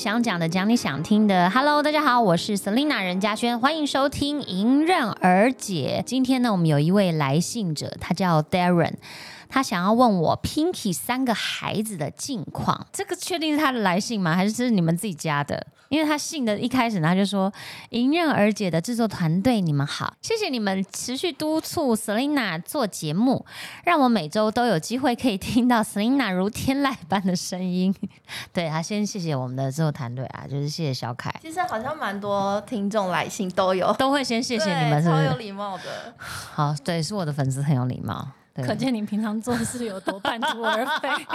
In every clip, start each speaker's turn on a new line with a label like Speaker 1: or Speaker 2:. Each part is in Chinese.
Speaker 1: 想讲的，讲你想听的。Hello，大家好，我是 Selina 任嘉轩，欢迎收听《迎刃而解》。今天呢，我们有一位来信者，他叫 Darren。他想要问我 Pinky 三个孩子的近况，这个确定是他的来信吗？还是这是你们自己加的？因为他信的一开始他就说：“迎刃而解的制作团队，你们好，谢谢你们持续督促 Selina 做节目，让我每周都有机会可以听到 Selina 如天籁般的声音。”对他先谢谢我们的制作团队啊，就是谢谢小凯。
Speaker 2: 其实好像蛮多听众来信都有，
Speaker 1: 都会先谢谢你们，是是？
Speaker 2: 超有礼貌的。
Speaker 1: 好，对，是我的粉丝很有礼貌。
Speaker 3: 可见你平常做事有多半途而废。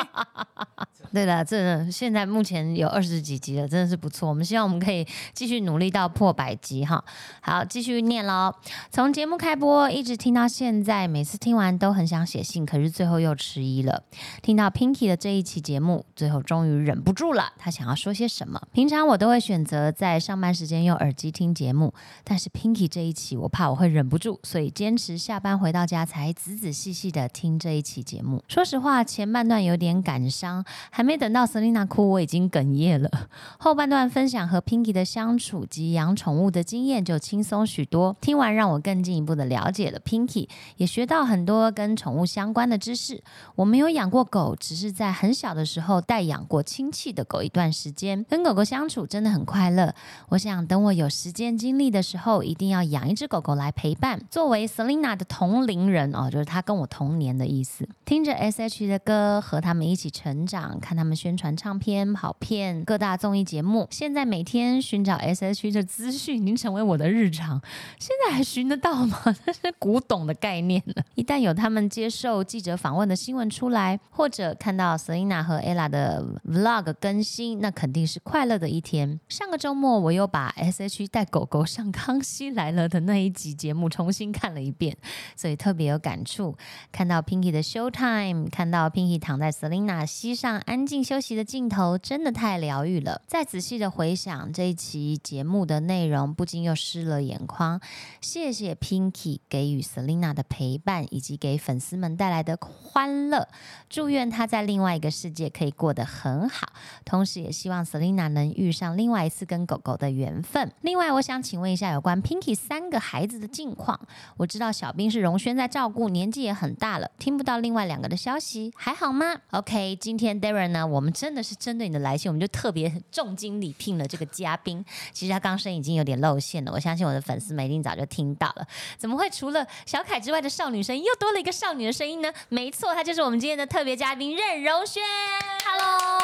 Speaker 1: 对的，这现在目前有二十几集了，真的是不错。我们希望我们可以继续努力到破百集哈。好，继续念喽。从节目开播一直听到现在，每次听完都很想写信，可是最后又迟疑了。听到 Pinky 的这一期节目，最后终于忍不住了，他想要说些什么？平常我都会选择在上班时间用耳机听节目，但是 Pinky 这一期，我怕我会忍不住，所以坚持下班回到家才仔仔细细的听这一期节目。说实话，前半段有点感伤，还。没等到 Selina 哭，我已经哽咽了。后半段分享和 Pinky 的相处及养宠物的经验就轻松许多。听完让我更进一步的了解了 Pinky，也学到很多跟宠物相关的知识。我没有养过狗，只是在很小的时候带养过亲戚的狗一段时间，跟狗狗相处真的很快乐。我想等我有时间精力的时候，一定要养一只狗狗来陪伴。作为 Selina 的同龄人哦，就是他跟我童年的意思。听着 S.H 的歌，和他们一起成长，看。他们宣传唱片、跑片、各大综艺节目，现在每天寻找 S.H.E 的资讯已经成为我的日常。现在还寻得到吗？这是古董的概念了。一旦有他们接受记者访问的新闻出来，或者看到 Selina 和 Ella 的 Vlog 更新，那肯定是快乐的一天。上个周末，我又把 S.H.E 带狗狗上《康熙来了》的那一集节目重新看了一遍，所以特别有感触。看到 Pinky 的 Showtime，看到 Pinky 躺在 Selina 膝上安。静休息的镜头真的太疗愈了。再仔细的回想这一期节目的内容，不禁又湿了眼眶。谢谢 Pinky 给予 Selina 的陪伴，以及给粉丝们带来的欢乐。祝愿她在另外一个世界可以过得很好，同时也希望 Selina 能遇上另外一次跟狗狗的缘分。另外，我想请问一下有关 Pinky 三个孩子的近况。我知道小兵是荣轩在照顾，年纪也很大大了，听不到另外两个的消息，还好吗？OK，今天 Darren。呢我们真的是针对你的来信，我们就特别重金礼聘了这个嘉宾。其实他刚声已经有点露馅了，我相信我的粉丝们一定早就听到了。怎么会除了小凯之外的少女声音，又多了一个少女的声音呢？没错，他就是我们今天的特别嘉宾任容萱。
Speaker 3: Hello，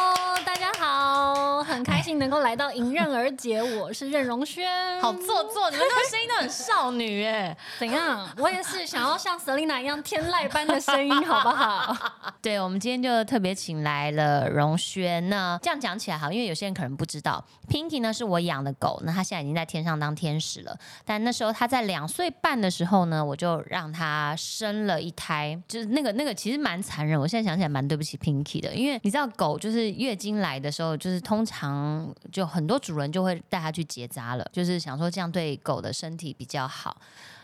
Speaker 3: 大家好，很开心能够来到迎刃而解。我是任容萱，
Speaker 1: 好做作，你们这个声音都很少女哎。
Speaker 3: 怎样？我也是想要像 Selina 一样天籁般的声音，好不好？
Speaker 1: 对，我们今天就特别请来了。荣轩那？这样讲起来好，因为有些人可能不知道，Pinky 呢是我养的狗，那它现在已经在天上当天使了。但那时候它在两岁半的时候呢，我就让它生了一胎，就是那个那个其实蛮残忍。我现在想起来蛮对不起 Pinky 的，因为你知道狗就是月经来的时候，就是通常就很多主人就会带它去结扎了，就是想说这样对狗的身体比较好。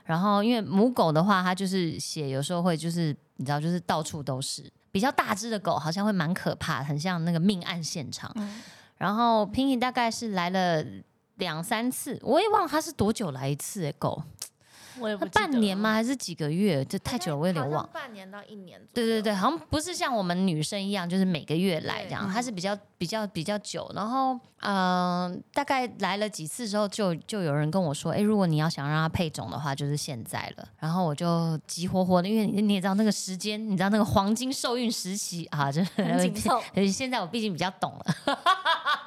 Speaker 1: 然后因为母狗的话，它就是血有时候会就是你知道就是到处都是。比较大只的狗好像会蛮可怕，很像那个命案现场。然后 Pinky 大概是来了两三次，我也忘了它是多久来一次诶，狗。
Speaker 3: 他
Speaker 1: 半年吗？还是几个月？这太久了，我有点忘。
Speaker 2: 半年到一年。
Speaker 1: 对对对，好像不是像我们女生一样，就是每个月来这样。它是比较比较比较久，然后嗯，大概来了几次之后，就就有人跟我说，哎，如果你要想让它配种的话，就是现在了。然后我就急火火的，因为你也知道那个时间，你知道那个黄金受孕时期啊，就
Speaker 3: 很紧凑。
Speaker 1: 现在我毕竟比较懂了。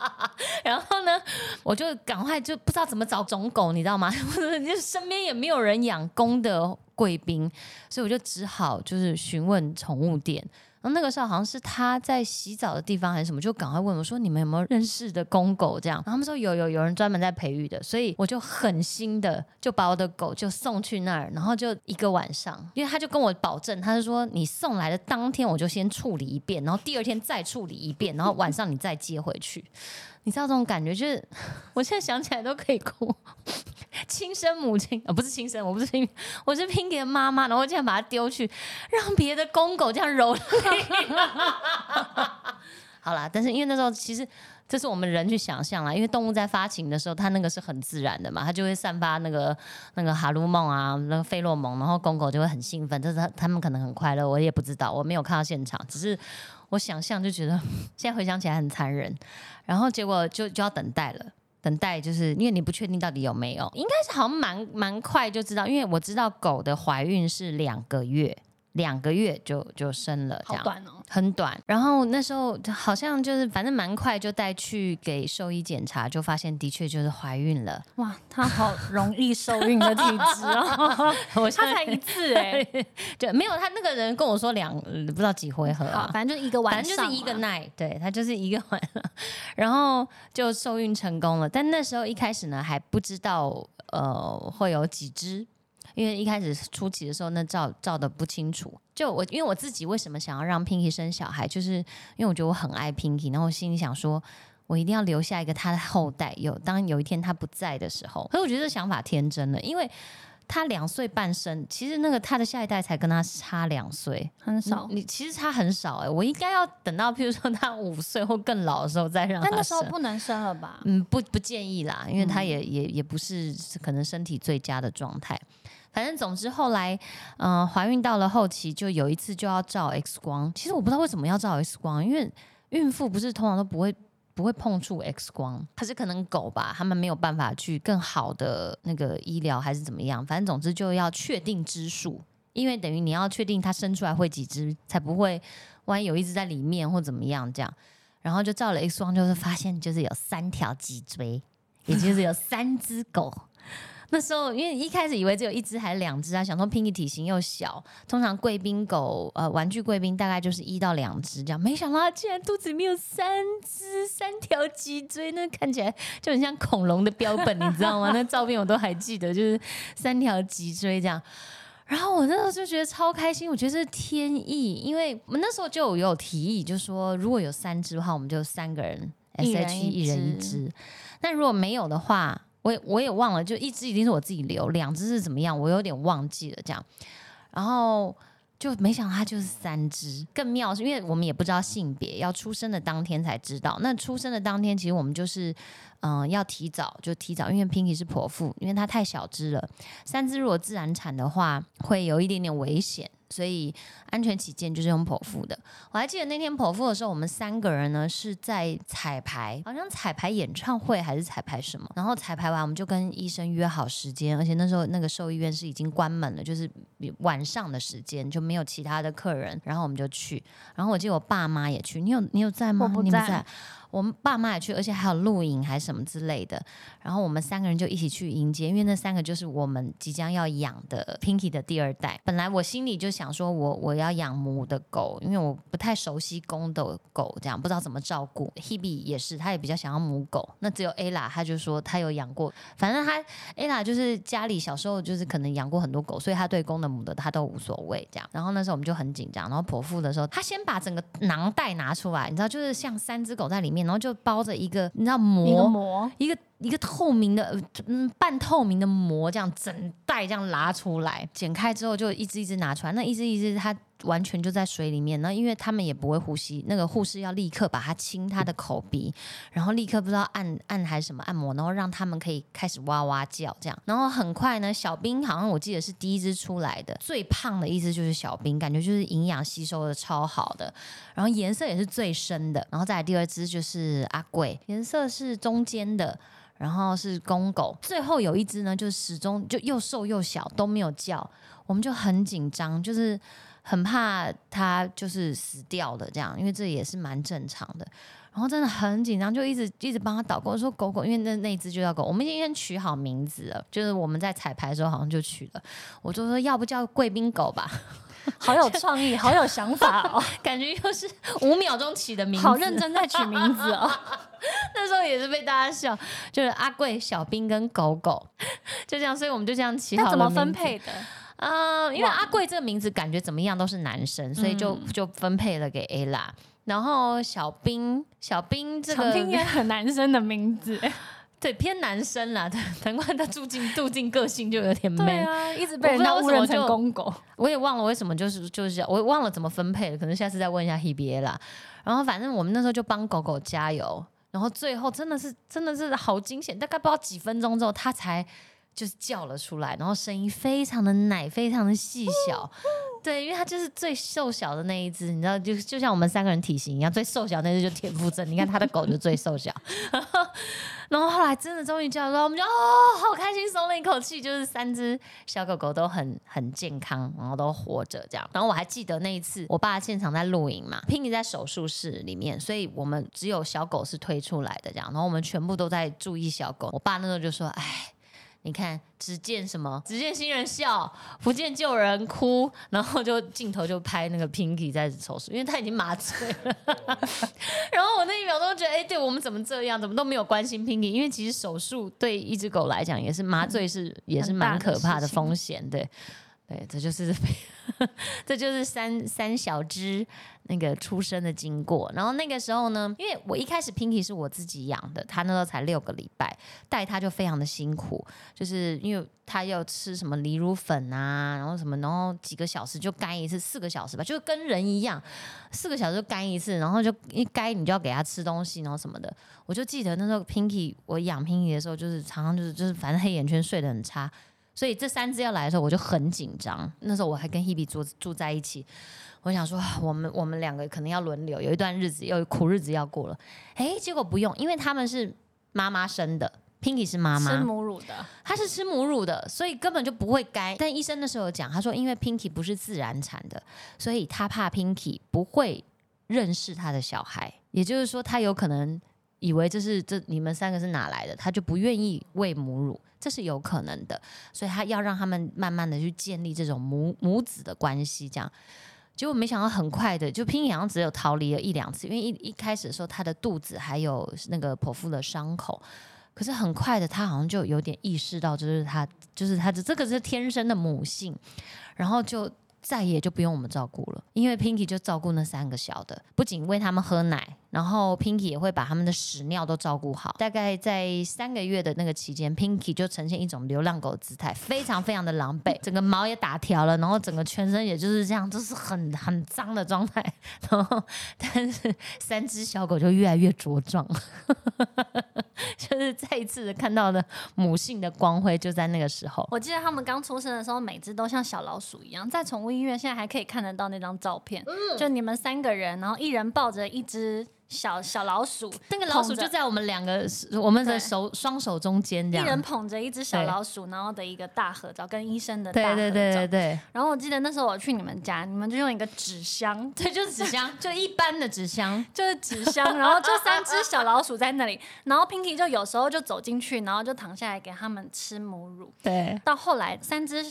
Speaker 1: 然后呢，我就赶快就不知道怎么找种狗，你知道吗？就身边也没有人养公的贵宾，所以我就只好就是询问宠物店。然后那个时候好像是他在洗澡的地方还是什么，就赶快问我说：“你们有没有认识的公狗？”这样，然后他们说有有有人专门在培育的，所以我就狠心的就把我的狗就送去那儿，然后就一个晚上，因为他就跟我保证，他是说你送来的当天我就先处理一遍，然后第二天再处理一遍，然后晚上你再接回去。你知道这种感觉，就是 我现在想起来都可以哭。亲生母亲啊，不是亲生，我不是亲，我是拼给妈妈，然后竟然把它丢去，让别的公狗这样蹂躏。好啦，但是因为那时候其实这是我们人去想象啦，因为动物在发情的时候，它那个是很自然的嘛，它就会散发那个那个哈鲁梦啊，那个费洛蒙，然后公狗就会很兴奋，但是它它们可能很快乐，我也不知道，我没有看到现场，只是我想象就觉得 现在回想起来很残忍，然后结果就就要等待了。等待就是因为你不确定到底有没有，应该是好像蛮蛮快就知道，因为我知道狗的怀孕是两个月，两个月就就生了，这样
Speaker 3: 短哦。
Speaker 1: 很短。然后那时候好像就是反正蛮快就带去给兽医检查，就发现的确就是怀孕了。
Speaker 3: 哇，她好容易受孕的体质哦，
Speaker 1: 我现在
Speaker 3: 他才一次哎、
Speaker 1: 就没有她那个人跟我说两呃不知道几回合，啊。
Speaker 3: 反正就是一个晚上嘛，
Speaker 1: 正就是一个 night，对他就是一个晚上，然后就受孕成功了。但那时候一开始呢还不知道呃会有几只，因为一开始初期的时候那照照的不清楚。就我因为我自己为什么想要让 Pinky 生小孩，就是因为我觉得我很爱 Pinky，然后我心里想说。我一定要留下一个他的后代，有当有一天他不在的时候，可是我觉得这想法天真了，因为他两岁半生，其实那个他的下一代才跟他差两岁，
Speaker 3: 很少。
Speaker 1: 你其实差很少哎、我应该要等到譬如说他五岁或更老的时候再让他
Speaker 3: 但那时候不能生了吧？
Speaker 1: 嗯，不不建议啦，因为他
Speaker 3: 嗯
Speaker 1: 也、也也不是可能身体最佳的状态。反正总之后来，嗯、怀孕到了后期，就有一次就要照 X 光。其实我不知道为什么要照 X 光，因为孕妇不是通常都不会不会碰触 X 光，可是可能狗吧，他们没有办法去更好的那个医疗还是怎么样。反正总之就要确定只数，因为等于你要确定它生出来会几只，才不会万一有一只在里面或怎么样这样。然后就照了 X 光，就是发现就是有三条脊椎，也就是有三只狗。那时候因为一开始以为只有一只还是两只啊，想说 Pinky 体型又小，通常贵宾狗呃玩具贵宾大概就是一到两只这样，没想到它竟然肚子里面有三只三条脊椎，那看起来就很像恐龙的标本，你知道吗？那照片我都还记得，就是三条脊椎这样。然后我那时候就觉得超开心，我觉得这是天意，因为我们那时候就有有提议，就说如果有三只的话，我们就三个人
Speaker 3: 一
Speaker 1: S
Speaker 3: 人
Speaker 1: H
Speaker 3: 一
Speaker 1: 一人一
Speaker 3: 只
Speaker 1: 只。那如果没有的话，我也我也忘了，就一只一定是我自己留，两只是怎么样，我有点忘记了这样。然后就没想到它就是三只，更妙是因为我们也不知道性别，要出生的当天才知道。那出生的当天，其实我们就是嗯、要提早，就提早，因为 Pinky 是剖腹，因为它太小只了，三只如果自然产的话，会有一点点危险。所以安全起见，就是用剖腹的。我还记得那天剖腹的时候，我们三个人呢是在彩排，好像彩排演唱会还是彩排什么。然后彩排完，我们就跟医生约好时间，而且那时候那个兽医院是已经关门了，就是晚上的时间就没有其他的客人，然后我们就去。然后我记得我爸妈也去，你有你有在吗？
Speaker 3: 我不在
Speaker 1: 你们在。我们爸妈也去，而且还有露营还什么之类的。然后我们三个人就一起去迎接，因为那三个就是我们即将要养的 Pinky 的第二代。本来我心里就想说我我要养母的狗，因为我不太熟悉公的狗，这样不知道怎么照顾。Hebe 也是，他也比较想要母狗。那只有 Ella，他就说他有养过，反正他 Ella 就是家里小时候就是可能养过很多狗，所以他对公的母的他都无所谓这样。然后那时候我们就很紧张，然后剖腹的时候，他先把整个囊袋拿出来，你知道，就是像三只狗在里面，然后就包着一个你知道
Speaker 3: 一个
Speaker 1: 膜
Speaker 3: 膜，
Speaker 1: 一个一个透明的，呃嗯，半透明的膜，这样整袋这样拉出来，剪开之后就一只一只拿出来，那一只一只它完全就在水里面，那因为他们也不会呼吸，那个护士要立刻把它清它的口鼻，然后立刻不知道按按还是什么按摩，然后让他们可以开始哇哇叫这样，然后很快呢，小兵好像我记得是第一只出来的，最胖的一只就是小兵，感觉就是营养吸收的超好的，然后颜色也是最深的，然后再来第二只就是阿贵，颜色是中间的。然后是公狗，最后有一只呢，就始终就又瘦又小，都没有叫，我们就很紧张，就是很怕它就是死掉的这样，因为这也是蛮正常的。然后真的很紧张，就一直一直帮他导购，说狗狗，因为那那一只就叫狗，我们已经取好名字了，就是我们在彩排的时候好像就取了，我就说要不叫贵宾狗吧，
Speaker 3: 好有创意，好有想法哦，
Speaker 1: 感觉又是五秒钟起的名字，
Speaker 3: 好认真在取名字哦。
Speaker 1: 那时候也是被大家笑，就是阿贵、小兵跟狗狗，就这样，所以我们就这样起好了
Speaker 3: 那怎么分配的？
Speaker 1: 啊、因为阿贵这个名字感觉怎么样都是男生，所以就、
Speaker 3: 嗯
Speaker 1: 就分配了给 A 啦。然后小兵，小兵这个
Speaker 3: 长滨也很男生的名字，
Speaker 1: 对偏男生啦，难怪他住进 住进个性就有点 man。
Speaker 3: 啊，一直被人家误认成公狗。
Speaker 1: 我也忘了为什么，就是就是我忘了怎么分配了，可能下次再问一下 Hebe 啦。然后反正我们那时候就帮狗狗加油，然后最后真的是真的是好惊险，大概不知道几分钟之后，他才就是叫了出来，然后声音非常的奶，非常的细小。对，因为它就是最瘦小的那一只，你知道，就就像我们三个人体型一样，最瘦小那只就田馥甄。你看他的狗就最瘦小，然后后来真的终于叫了，我们就哦，好开心，松了一口气，就是三只小狗狗都很很健康，然后都活着这样。然后我还记得那一次，我爸现场在录影嘛，Pinky 在手术室里面，所以我们只有小狗是推出来的这样，然后我们全部都在注意小狗。我爸那时候就说，哎。你看，只见什么？只见新人笑，不见旧人哭。然后就镜头就拍那个 Pinky 在手术，因为他已经麻醉了。然后我那一秒钟觉得，哎，对我们怎么这样？怎么都没有关心 Pinky？因为其实手术对一只狗来讲，也是麻醉是也是蛮可怕的风险。对，对，这就是 这就是三三小只。那个出生的经过，然后那个时候呢，因为我一开始 Pinky 是我自己养的，他那时候才六个礼拜，带他就非常的辛苦，就是因为他要吃什么离乳粉啊，然后什么，然后几个小时就干一次，四个小时吧，就跟人一样，四个小时就干一次，然后就一干你就要给他吃东西，然后什么的，我就记得那时候 Pinky 我养 Pinky 的时候，就是常常就是就是反正黑眼圈睡得很差，所以这三只要来的时候我就很紧张，那时候我还跟 Hebe 住住在一起。我想说，我们我们两个可能要轮流，有一段日子，有苦日子要过了。哎，结果不用，因为他们是妈妈生的，Pinky 是妈妈
Speaker 3: 吃母乳的，
Speaker 1: 他是吃母乳的，所以根本就不会该。但医生那时候讲，他说因为 Pinky 不是自然产的，所以他怕 Pinky 不会认识他的小孩，也就是说，他有可能以为这是这你们三个是哪来的，他就不愿意喂母乳，这是有可能的。所以他要让他们慢慢的去建立这种母母子的关系，这样。结果没想到很快的，就拼好像只有逃离了一两次，因为一一开始的时候他的肚子还有那个剖腹的伤口，可是很快的他好像就有点意识到，就是他就是他的这个是天生的母性，然后就。再也就不用我们照顾了，因为 Pinky 就照顾那三个小的，不仅喂他们喝奶，然后 Pinky 也会把他们的屎尿都照顾好。大概在三个月的那个期间，Pinky 就呈现一种流浪狗姿态，非常非常的狼狈，整个毛也打条了，然后整个全身也就是这样，就是很很脏的状态。然后，但是三只小狗就越来越茁壮，就是再一次的看到的母性的光辉，就在那个时候。
Speaker 3: 我记得他们刚出生的时候，每只都像小老鼠一样，在宠物。医院现在还可以看得到那张照片，嗯就你们三个人，然后一人抱着一只小小老鼠，
Speaker 1: 那个老鼠就在我们两个我们的手双手中间，这样，
Speaker 3: 一人捧着一只小老鼠，然后的一个大合照，跟医生的大合照。
Speaker 1: 对对对对对。
Speaker 3: 然后我记得那时候我去你们家，你们就用一个纸箱，
Speaker 1: 对，就是纸箱，就一般的纸箱，
Speaker 3: 就是纸箱，然后就三只小老鼠在那里，然后 Pinky 就有时候就走进去，然后就躺下来给他们吃母乳。
Speaker 1: 对。
Speaker 3: 到后来三只。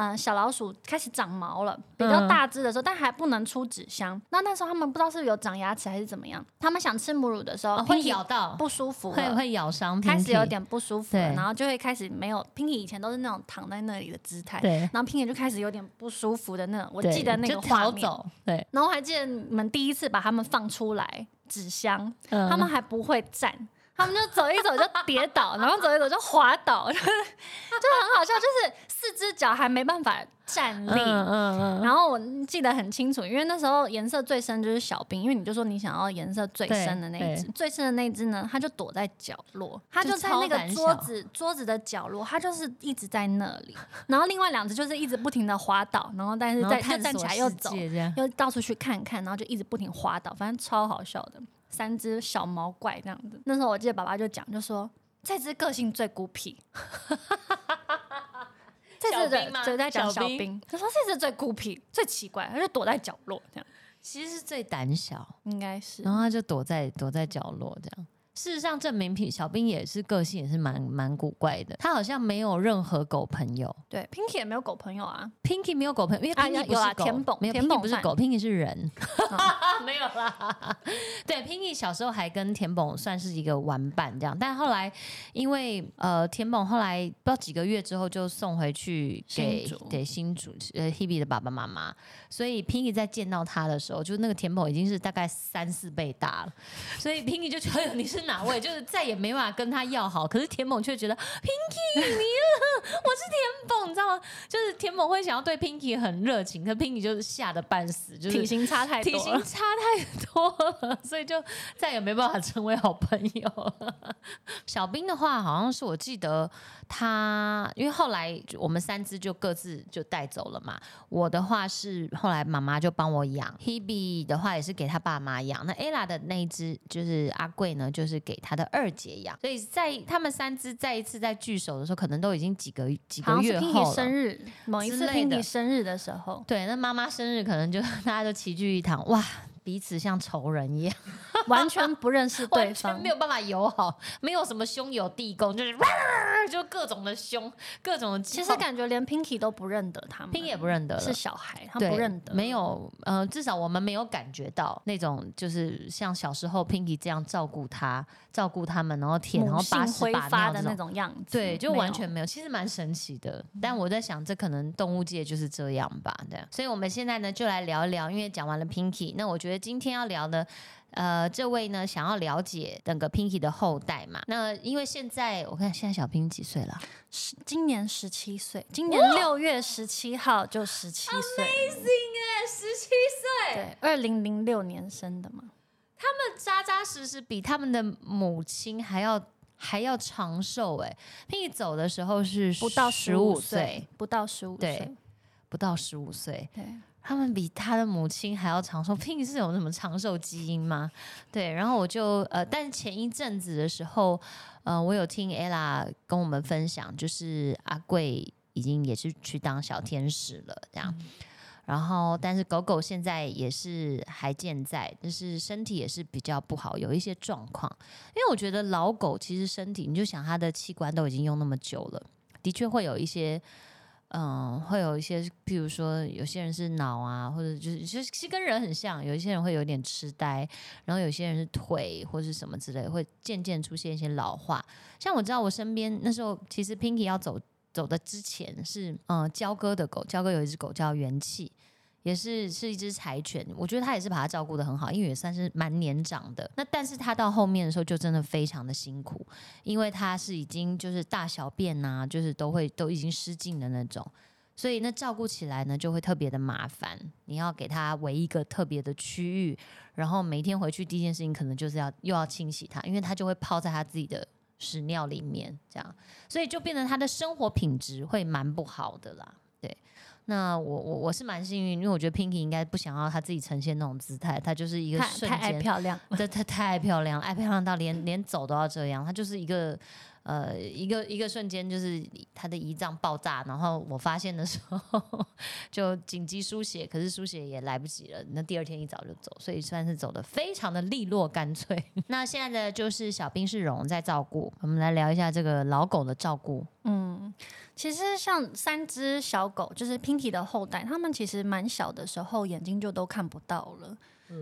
Speaker 3: 嗯，小老鼠开始长毛了，比较大只的时候，但还不能出纸箱。那那时候他们不知道是有长牙齿还是怎么样，他们想吃母乳的时候
Speaker 1: 会咬到，
Speaker 3: 不舒服，
Speaker 1: 会会咬伤，
Speaker 3: 开始有点不舒服，然后就会开始没有。Pinky 以前都是那种躺在那里的姿态，
Speaker 1: 对，
Speaker 3: 然后 Pinky 就开始有点不舒服的那种。我记得那个画面，
Speaker 1: 对。
Speaker 3: 然后我还记得你们第一次把他们放出来纸箱，他们还不会站。他们就走一走就跌倒，然后走一走就滑倒，就 就很好笑，就是四只脚还没办法站立。嗯嗯嗯。然后我记得很清楚，因为那时候颜色最深就是小兵，因为你就说你想要颜色最深的那一只，最深的那一只呢，它就躲在角落，它就在那个桌子桌子的角落，它就是一直在那里。然后另外两只就是一直不停的滑倒，然后但是在又站起来又走，又到处去看看，然后就一直不停滑倒，反正超好笑的。三只小毛怪这样子，那时候我记得爸爸就讲，就说这只个性最孤僻。这只的就在讲小兵，他说这只最孤僻、最奇怪，他就躲在角落这样。
Speaker 1: 其实是最胆小，
Speaker 3: 应该是，
Speaker 1: 然后他就躲在躲在角落这样。事实上，证明品小兵也是个性也是蛮蛮古怪的。他好像没有任何狗朋友。
Speaker 3: 对，Pinky 也没有狗朋友啊。
Speaker 1: Pinky 没有狗朋友，因为 Pinky 不是狗。
Speaker 3: 田宝，
Speaker 1: 没有 Pinky 不是狗，Pinky 是人。没有啦。对，Pinky 小时候还跟田蹦算是一个玩伴这样，但后来因为呃田蹦后来不知道几个月之后就送回去给给新主呃 Hebe 的爸爸妈妈，所以 Pinky 在见到他的时候，就那个田蹦已经是大概三四倍大了，所以 Pinky 就觉得你是。知哪位，就是再也没办法跟他要好。可是田猛却觉得 Pinky 你，我是田猛，你知道吗？就是田猛会想要对 Pinky 很热情，可 Pinky 就是吓得半死，就是
Speaker 3: 体型差太多了，
Speaker 1: 体型差太多了，所以就再也没办法成为好朋友。小兵的话，好像是我记得他，因为后来我们三只就各自就带走了嘛。我的话是后来妈妈就帮我养，Hebe 的话也是给他爸妈养。那 Ella 的那一只就是阿贵呢，就是给他的二姐养。所以在他们三只再一次在聚首的时候，可能都已经几个几个月后了。
Speaker 3: 生日，某一次
Speaker 1: 之类的
Speaker 3: Pinky 生日的时候，
Speaker 1: 对，那妈妈生日可能就 大家都齐聚一堂，哇，彼此像仇人一样。
Speaker 3: 完全不认识对
Speaker 1: 完全
Speaker 3: 方
Speaker 1: 没。有办法友好，没有什么兄友弟恭，就是 就各种的凶，各种的。
Speaker 3: 其实感觉连 Pinky 都不认得他们
Speaker 1: Pinky 也不认得了
Speaker 3: 是小孩，他
Speaker 1: 对
Speaker 3: 不认得，
Speaker 1: 没有呃，至少我们没有感觉到那种就是像小时候 Pinky 这样照顾他、照顾他们，然后舔，然后把
Speaker 3: 性挥
Speaker 1: 屎把尿这
Speaker 3: 发的那种样子，
Speaker 1: 对，就完全没有，其实蛮神奇的。但我在想，这可能动物界就是这样吧，这样。所以我们现在呢，就来聊一聊，因为讲完了 Pinky，那我觉得今天要聊的。呃，这位呢，想要了解整个 Pinky 的后代嘛？那因为现在我看现在小 Pinky 几岁了？
Speaker 3: 十今年十七岁，今年六月十七号就十七岁，
Speaker 1: 哎，十七岁，
Speaker 3: 对，二零零六年生的嘛，
Speaker 1: 他们扎扎实实比他们的母亲还要还要长寿。哎，Pinky 走的时候是
Speaker 3: 不到
Speaker 1: 十
Speaker 3: 十五
Speaker 1: 岁
Speaker 3: 岁，，不到十五岁，
Speaker 1: 不到十五岁。
Speaker 3: 对，
Speaker 1: 他们比他的母亲还要长寿，Pink 是有什么长寿基因吗？对，然后我就呃，但是前一阵子的时候，呃，我有听 ella 跟我们分享，就是阿贵已经也是去当小天使了，这样。然后，但是狗狗现在也是还健在，但是身体也是比较不好，有一些状况。因为我觉得老狗其实身体，你就想它的器官都已经用那么久了，的确会有一些嗯，会有一些，譬如说，有些人是脑啊，或者就是就是其实跟人很像，有一些人会有点痴呆，然后有些人是腿或是什么之类，会渐渐出现一些老化。像我知道我身边那时候，其实 Pinky 要走走的之前是嗯娇哥的狗，娇哥有一只狗叫元气。也是是一只柴犬，我觉得他也是把它照顾的很好，因为也算是蛮年长的。那但是他到后面的时候就真的非常的辛苦，因为他是已经就是大小便呐、就是都会都已经失禁的那种，所以那照顾起来呢就会特别的麻烦。你要给他围一个特别的区域，然后每天回去第一件事情可能就是要又要清洗它，因为它就会泡在他自己的屎尿里面，这样，所以就变得他的生活品质会蛮不好的啦。对，那我我我是蛮幸运，因为我觉得 Pinky 应该不想要他自己呈现那种姿态，他就是一个
Speaker 3: 太
Speaker 1: 瞬
Speaker 3: 太爱
Speaker 1: 间，
Speaker 3: 漂亮，
Speaker 1: 对，他太漂亮，爱漂亮到连连走都要这样，他就是一个。呃，一个一个瞬间，就是他的胰脏爆炸，然后我发现的时候 就紧急输血，可是输血也来不及了，那第二天一早就走，所以算是走的非常的利落干脆。那现在的就是小兵是荣在照顾，我们来聊一下这个老狗的照顾。
Speaker 3: 嗯，其实像三只小狗，就是 Pinky 的后代，他们其实蛮小的时候眼睛就都看不到了。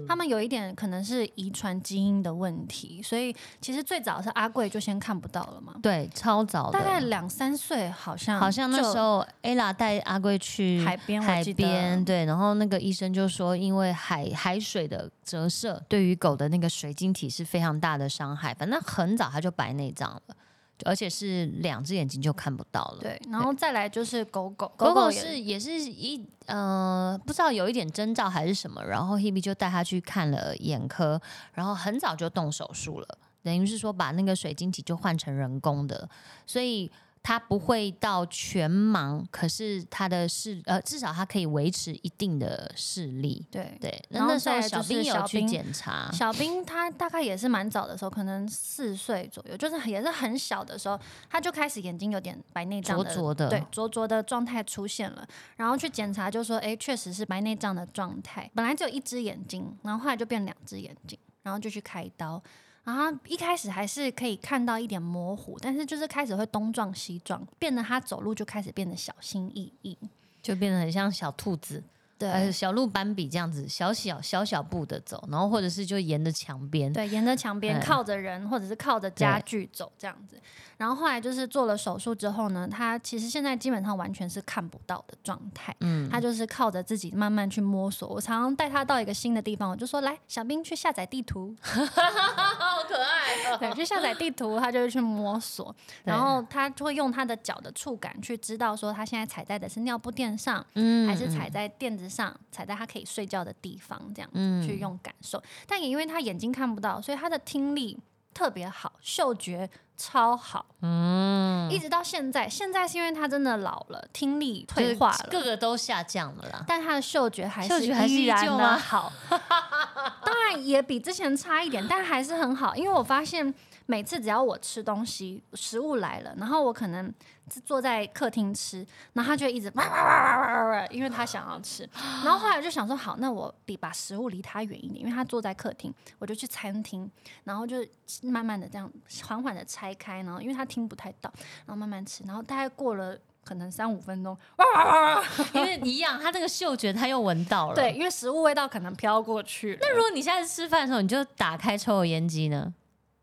Speaker 3: 他们有一点可能是遗传基因的问题，所以其实最早是阿贵就先看不到了嘛，
Speaker 1: 对，超早的，
Speaker 3: 大概两三岁好像
Speaker 1: 好像那时候 ella 带阿贵去
Speaker 3: 海边我
Speaker 1: 海边，对，然后那个医生就说，因为海海水的折射对于狗的那个水晶体是非常大的伤害，反正很早他就白内障了，而且是两只眼睛就看不到了。
Speaker 3: 对，然后再来就是狗狗，
Speaker 1: 狗狗是也是一呃，不知道有一点征兆还是什么，然后 Hebe 就带他去看了眼科，然后很早就动手术了，等于是说把那个水晶体就换成人工的，所以他不会到全盲，可是他的视呃至少他可以维持一定的视力。
Speaker 3: 对。
Speaker 1: 对，那那时候小兵有去检查，
Speaker 3: 小兵他大概也是蛮早的时候，可能四岁左右，就是也是很小的时候，他就开始眼睛有点白内障的，
Speaker 1: 灼灼的
Speaker 3: 对，灼灼的状态出现了。然后去检查，就说，哎，确实是白内障的状态。本来只有一只眼睛，然后后来就变两只眼睛，然后就去开刀。然后一开始还是可以看到一点模糊，但是就是开始会东撞西撞，变得他走路就开始变得小心翼翼。
Speaker 1: 就变得很像小兔子。
Speaker 3: 对
Speaker 1: 呃，小鹿斑比这样子小小小小步的走，然后或者是就沿着墙边，
Speaker 3: 对，沿着墙边
Speaker 1: 嗯
Speaker 3: 靠着人或者是靠着家具走这样子。然后后来就是做了手术之后呢，他其实现在基本上完全是看不到的状态。
Speaker 1: 嗯，
Speaker 3: 他就是靠着自己慢慢去摸索。我常常带他到一个新的地方，我就说：“来，小兵去下载地图。
Speaker 1: 好可爱”
Speaker 3: 对，去下载地图，他就会去摸索，然后他就会用他的脚的触感去知道说他现在踩在的是尿布垫上，
Speaker 1: 嗯
Speaker 3: 还是踩在垫子上，踩在他可以睡觉的地方，这样子、
Speaker 1: 嗯
Speaker 3: 去用感受。但也因为他眼睛看不到，所以他的听力特别好，嗅觉超好，
Speaker 1: 嗯，
Speaker 3: 一直到现在。现在是因为他真的老了，听力退化了，
Speaker 1: 各个都下降了啦。
Speaker 3: 但他的嗅觉还是
Speaker 1: 还是
Speaker 3: 好，当然也比之前差一点，但还是很好。因为我发现每次只要我吃东西，食物来了，然后我可能是坐在客厅吃，然后他就一直哇哇哇哇哇哇哇，因为他想要吃。然后后来我就想说，好，那我离把食物离他远一点，因为他坐在客厅，我就去餐厅，然后就慢慢的这样缓缓的拆开，然后因为他听不太到，然后慢慢吃，然后大概过了。可能三五分钟，哇哇哇哇！
Speaker 1: 因为一样，他这个嗅觉他又闻到了。
Speaker 3: 对，，因为食物味道可能飘过去了。
Speaker 1: 那如果你下次吃饭的时候，你就打开抽油烟机呢？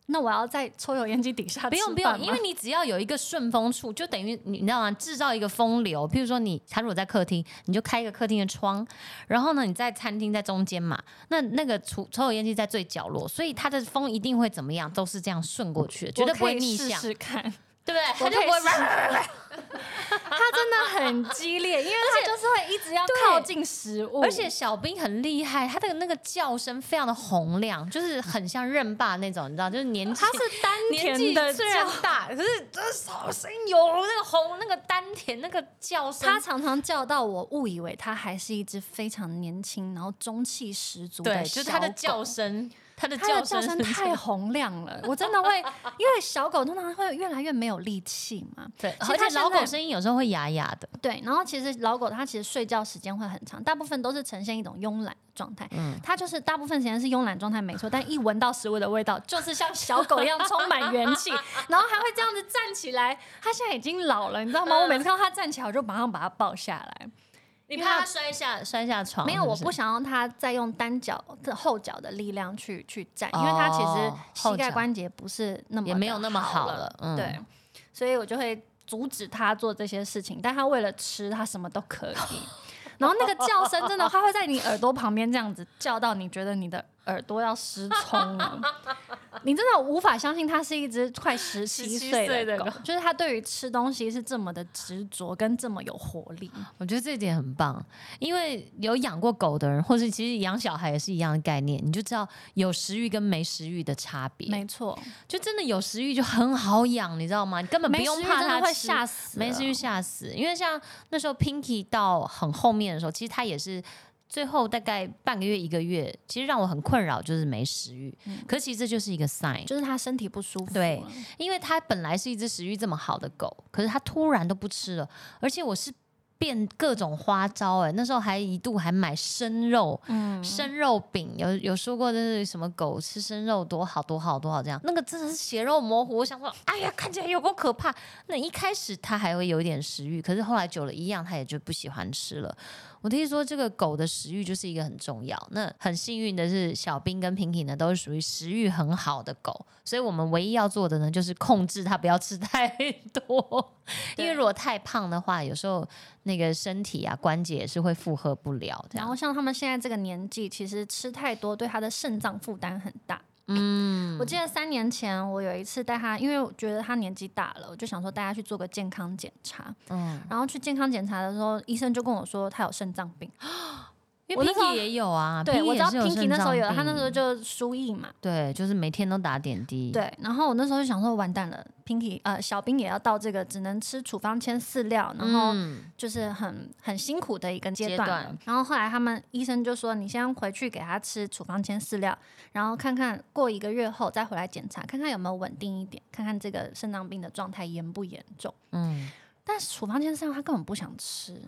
Speaker 3: 那我要在抽油烟机底下
Speaker 1: 不用不用，因为你只要有一个顺风处，就等于你你知道吗？制造一个风流。譬如说你他如果在客厅，你就开一个客厅的窗，然后呢你在餐厅在中间嘛，那那个抽抽油烟机在最角落，所以它的风一定会怎么样？都是这样顺过去的，绝对不会逆向，
Speaker 3: 试试看，
Speaker 1: 对不对？它
Speaker 3: 我可以
Speaker 1: 就不会
Speaker 3: 试它真的很激烈，因为它就是会一直要靠近食物，
Speaker 1: 而且小兵很厉害，他的那个叫声非常的洪亮，就是很像任霸那种，你知道，就是年纪
Speaker 3: 他是丹田的
Speaker 1: 虽然，大，可是这好声音有那个洪那个丹田那个叫声，
Speaker 3: 他常常叫到我误以为他还是一只非常年轻，然后中气十足
Speaker 1: 对，
Speaker 3: 的
Speaker 1: 就是他的叫声，它的叫
Speaker 3: 叫声太洪亮了，我真的会，因为小狗通常会越来越没有力气嘛。
Speaker 1: 对，而且老狗声音有时候会哑哑的，
Speaker 3: 对，然后其实老狗它其实睡觉时间会很长，大部分都是呈现一种慵懒的状态。
Speaker 1: 嗯
Speaker 3: 它就是大部分时间是慵懒状态没错，但一闻到食物的味道，就是像小狗一样充满元气，然后还会这样子站起来。它现在已经老了，你知道吗？我每次看到它站起来，我就马上把它抱下来。
Speaker 1: 你怕他摔下摔下床？
Speaker 3: 没有，我不想让他再用单脚的后脚的力量去去站，因为他其实膝盖关节不是那么
Speaker 1: 也没有那么好
Speaker 3: 好
Speaker 1: 了嗯
Speaker 3: 对，所以我就会阻止他做这些事情，但他为了吃，他什么都可以。然后那个叫声真的，他会在你耳朵旁边这样子叫到，你觉得你的耳朵要失聪了。你真的无法相信，它是一只快十七岁的狗就是它对于吃东西是这么的执着，跟这么有活力。
Speaker 1: 我觉得这一点很棒，因为有养过狗的人，或是其实养小孩也是一样的概念，你就知道有食欲跟没食欲的差别。
Speaker 3: 没错，
Speaker 1: 就真的有食欲就很好养，你知道吗？你根本不用怕它会
Speaker 3: 吓死，
Speaker 1: 没食欲吓死。因为像那时候 Pinky 到很后面的时候，其实它也是最后大概半个月一个月，其实让我很困扰，就是没食欲。可是其实这就是一个 sign，
Speaker 3: 就是他身体不舒服。
Speaker 1: 对因为他本来是一只食欲这么好的狗，可是它突然都不吃了，而且我是。变各种花招哎、那时候还一度还买生肉，
Speaker 3: 嗯，
Speaker 1: 生肉饼有有说过，就是什么狗吃生肉多好多好多好这样，那个真的是血肉模糊。我想说，哎呀，看起来有够可怕。那一开始它还会有一点食欲，可是后来久了，一样它也就不喜欢吃了。我听说这个狗的食欲就是一个很重要。那很幸运的是，小兵跟平平呢都是属于食欲很好的狗，所以我们唯一要做的呢，就是控制它不要吃太多。因为如果太胖的话，有时候那个身体啊关节也是会负荷不了。
Speaker 3: 然后，像他们现在这个年纪，其实吃太多对他的肾脏负担很大。
Speaker 1: 嗯，
Speaker 3: 我记得三年前我有一次带他，因为我觉得他年纪大了，我就想说带他去做个健康检查。
Speaker 1: 嗯，
Speaker 3: 然后去健康检查的时候，医生就跟我说他有肾脏病。
Speaker 1: 因为 Pinky 也有啊，
Speaker 3: 对，我知道 Pinky 那时候有，他那时候就输液嘛。
Speaker 1: 对，就是每天都打点滴，，
Speaker 3: 对，然后我那时候就想说完蛋了，Pinky 呃小兵也要到这个只能吃处方签饲料，然后
Speaker 1: 嗯，
Speaker 3: 就是很很辛苦的一个阶段。然后后来他们医生就说，你先回去给他吃处方签饲料，然后看看过一个月后再回来检查，看看有没有稳定一点，看看这个肾脏病的状态严不严重。
Speaker 1: 嗯，
Speaker 3: 但是处方签饲料他根本不想吃，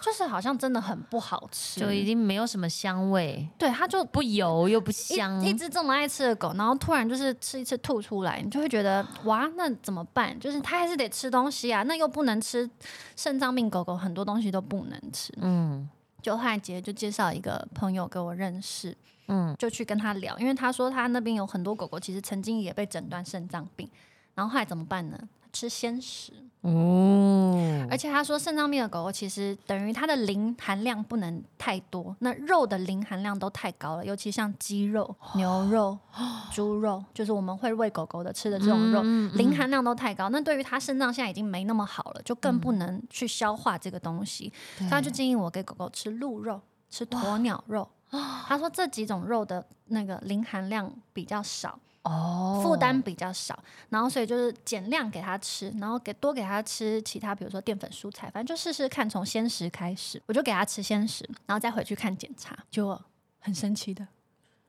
Speaker 3: 就是好像真的很不好吃，
Speaker 1: 就已经没有什么香味，
Speaker 3: 对它就
Speaker 1: 不油又不香，
Speaker 3: 一一只这么爱吃的狗，然后突然就是吃一次吐出来，你就会觉得哇，那怎么办？就是它还是得吃东西啊，那又不能吃肾脏病狗狗很多东西都不能吃，
Speaker 1: 嗯，
Speaker 3: 就后来姐姐就介绍一个朋友给我认识，
Speaker 1: 嗯，
Speaker 3: 就去跟他聊，因为他说他那边有很多狗狗其实曾经也被诊断肾脏病，然后后来怎么办呢？吃鲜食，
Speaker 1: 哦，
Speaker 3: 而且他说肾脏病的狗狗其实等于它的磷含量不能太多，那肉的磷含量都太高了，尤其像鸡肉、牛肉、猪肉，就是我们会喂狗狗的吃的这种肉，
Speaker 1: 嗯
Speaker 3: 磷含量都太高。那对于它肾脏现在已经没那么好了，就更不能去消化这个东西，所以他就建议我给狗狗吃鹿肉、吃鸵鸟肉。他说这几种肉的那个磷含量比较少，
Speaker 1: 哦
Speaker 3: 负担比较少，然后所以就是减量给他吃，然后给多给他吃其他，比如说淀粉、蔬菜，反正就试试看，从鲜食开始，我就给他吃鲜食，然后再回去看检查，就很神奇的，